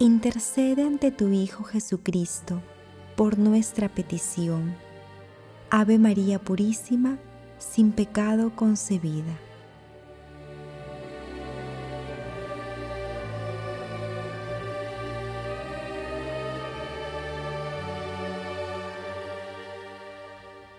intercede ante tu Hijo Jesucristo por nuestra petición. Ave María Purísima, sin pecado concebida.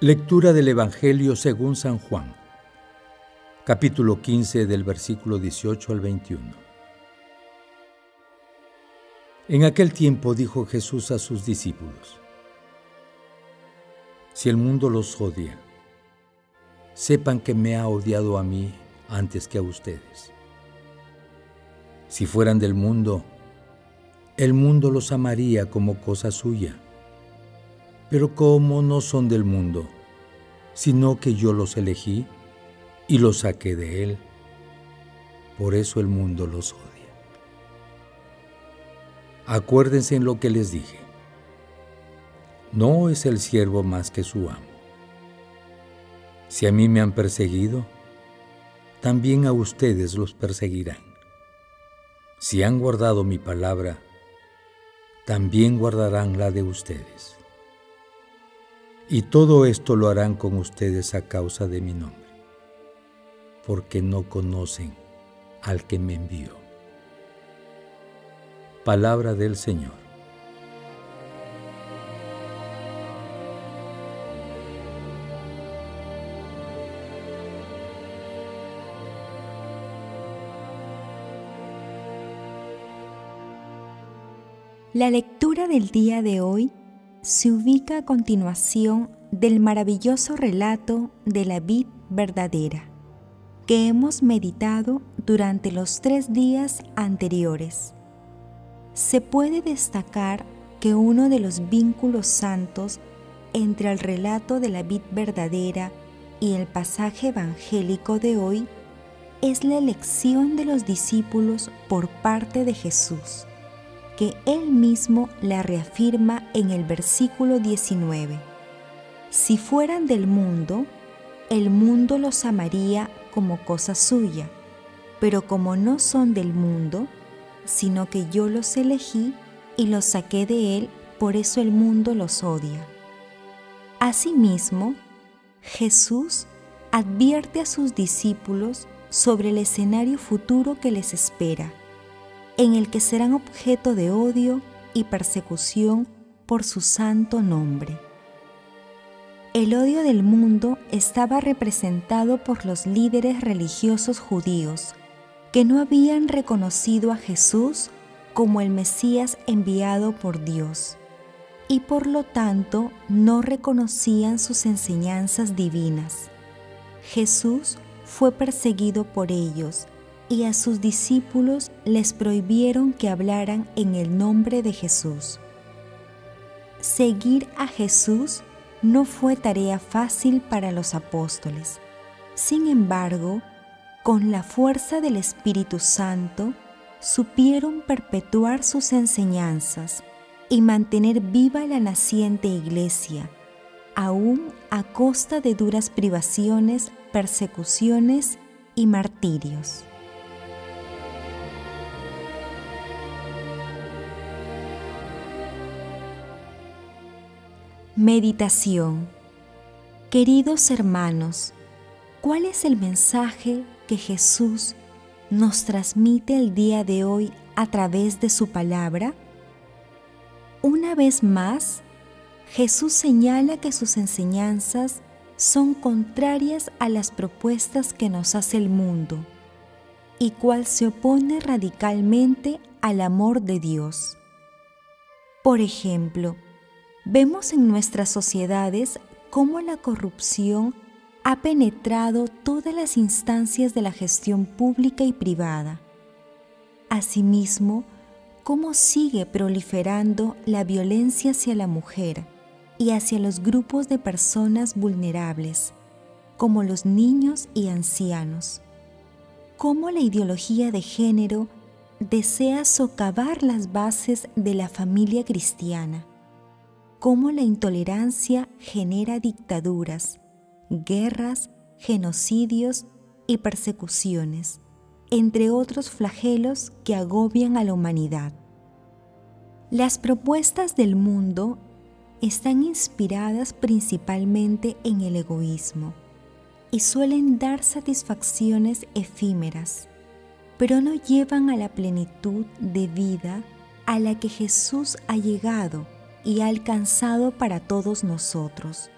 Lectura del Evangelio según San Juan, capítulo 15 del versículo 18 al 21. En aquel tiempo dijo Jesús a sus discípulos, Si el mundo los odia, sepan que me ha odiado a mí antes que a ustedes. Si fueran del mundo, el mundo los amaría como cosa suya pero como no son del mundo, sino que yo los elegí y los saqué de él, por eso el mundo los odia. Acuérdense en lo que les dije. No es el siervo más que su amo. Si a mí me han perseguido, también a ustedes los perseguirán. Si han guardado mi palabra, también guardarán la de ustedes. Y todo esto lo harán con ustedes a causa de mi nombre, porque no conocen al que me envió. Palabra del Señor. La lectura del día de hoy se ubica a continuación del maravilloso relato de la vid verdadera que hemos meditado durante los tres días anteriores. Se puede destacar que uno de los vínculos santos entre el relato de la vid verdadera y el pasaje evangélico de hoy es la elección de los discípulos por parte de Jesús que él mismo la reafirma en el versículo 19. Si fueran del mundo, el mundo los amaría como cosa suya, pero como no son del mundo, sino que yo los elegí y los saqué de él, por eso el mundo los odia. Asimismo, Jesús advierte a sus discípulos sobre el escenario futuro que les espera en el que serán objeto de odio y persecución por su santo nombre. El odio del mundo estaba representado por los líderes religiosos judíos, que no habían reconocido a Jesús como el Mesías enviado por Dios, y por lo tanto no reconocían sus enseñanzas divinas. Jesús fue perseguido por ellos y a sus discípulos les prohibieron que hablaran en el nombre de Jesús. Seguir a Jesús no fue tarea fácil para los apóstoles. Sin embargo, con la fuerza del Espíritu Santo, supieron perpetuar sus enseñanzas y mantener viva la naciente iglesia, aún a costa de duras privaciones, persecuciones y martirios. Meditación Queridos hermanos, ¿cuál es el mensaje que Jesús nos transmite el día de hoy a través de su palabra? Una vez más, Jesús señala que sus enseñanzas son contrarias a las propuestas que nos hace el mundo y cual se opone radicalmente al amor de Dios. Por ejemplo, Vemos en nuestras sociedades cómo la corrupción ha penetrado todas las instancias de la gestión pública y privada. Asimismo, cómo sigue proliferando la violencia hacia la mujer y hacia los grupos de personas vulnerables, como los niños y ancianos. Cómo la ideología de género desea socavar las bases de la familia cristiana. Cómo la intolerancia genera dictaduras, guerras, genocidios y persecuciones entre otros flagelos que agobian a la humanidad. Las propuestas del mundo están inspiradas principalmente en el egoísmo y suelen dar satisfacciones efímeras, pero no llevan a la plenitud de vida a la que Jesús ha llegado y ha alcanzado para todos nosotros.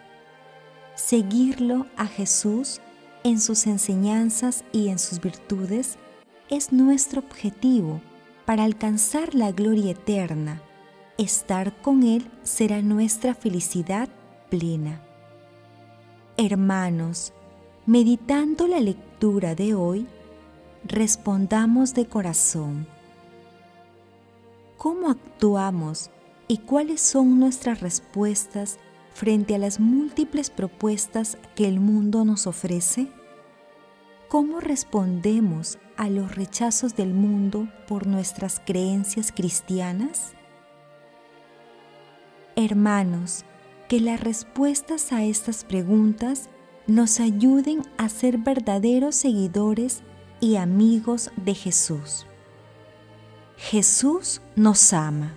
Seguirlo a Jesús en sus enseñanzas y en sus virtudes es nuestro objetivo para alcanzar la gloria eterna. Estar con Él será nuestra felicidad plena. Hermanos, meditando la lectura de hoy, respondamos de corazón. ¿Cómo actuamos y cuáles son nuestras respuestas frente a las múltiples propuestas que el mundo nos ofrece? ¿Cómo respondemos a los rechazos del mundo por nuestras creencias cristianas? Hermanos, que las respuestas a estas preguntas nos ayuden a ser verdaderos seguidores y amigos de Jesús. Jesús nos ama.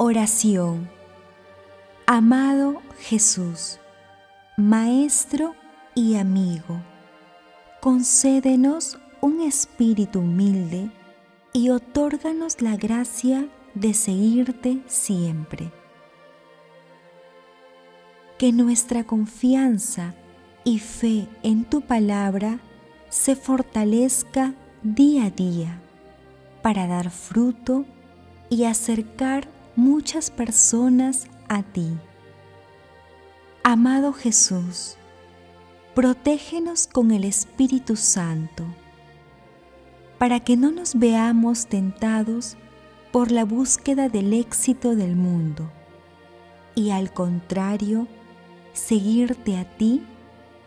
Oración. Amado Jesús, Maestro y amigo, concédenos un espíritu humilde y otórganos la gracia de seguirte siempre. Que nuestra confianza y fe en tu palabra se fortalezca día a día para dar fruto y acercar muchas personas a ti. Amado Jesús, protégenos con el Espíritu Santo, para que no nos veamos tentados por la búsqueda del éxito del mundo, y al contrario, seguirte a ti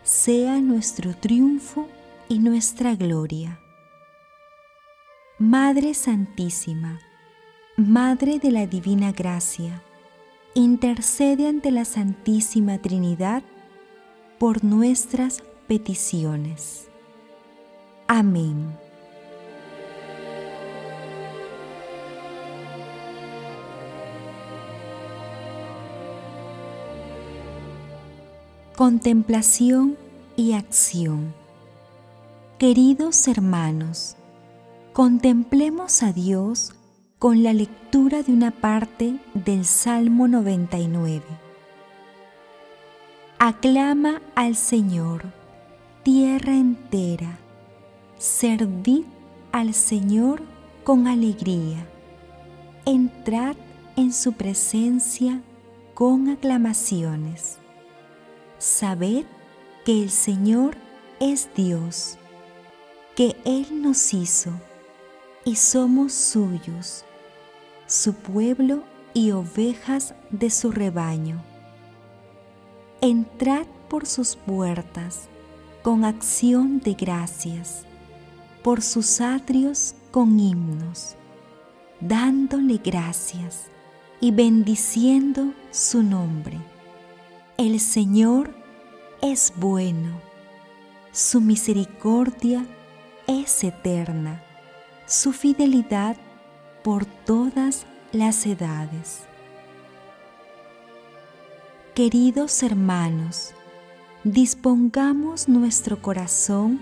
sea nuestro triunfo y nuestra gloria. Madre Santísima, Madre de la Divina Gracia, intercede ante la Santísima Trinidad por nuestras peticiones. Amén. Contemplación y acción. Queridos hermanos, contemplemos a Dios con la lectura de una parte del Salmo 99. Aclama al Señor, tierra entera, servid al Señor con alegría, entrad en su presencia con aclamaciones. Sabed que el Señor es Dios, que Él nos hizo y somos suyos su pueblo y ovejas de su rebaño. Entrad por sus puertas con acción de gracias, por sus atrios con himnos, dándole gracias y bendiciendo su nombre. El Señor es bueno, su misericordia es eterna, su fidelidad por todas las edades. Queridos hermanos, dispongamos nuestro corazón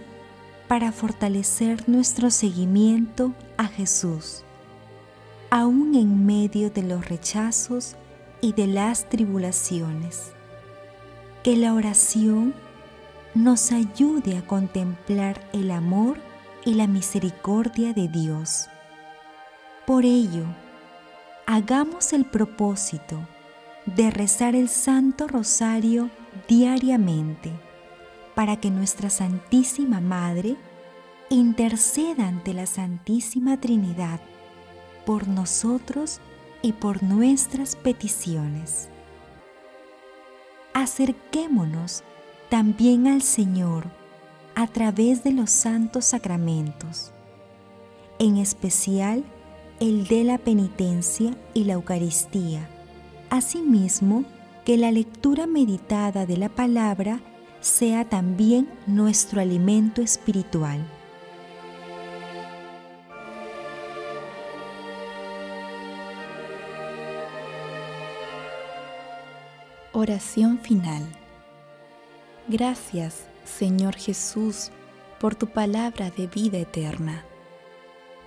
para fortalecer nuestro seguimiento a Jesús, aún en medio de los rechazos y de las tribulaciones. Que la oración nos ayude a contemplar el amor y la misericordia de Dios por ello, hagamos el propósito de rezar el Santo Rosario diariamente para que nuestra Santísima Madre interceda ante la Santísima Trinidad por nosotros y por nuestras peticiones. Acerquémonos también al Señor a través de los santos sacramentos, en especial el de la penitencia y la Eucaristía. Asimismo, que la lectura meditada de la palabra sea también nuestro alimento espiritual. Oración final. Gracias, Señor Jesús, por tu palabra de vida eterna.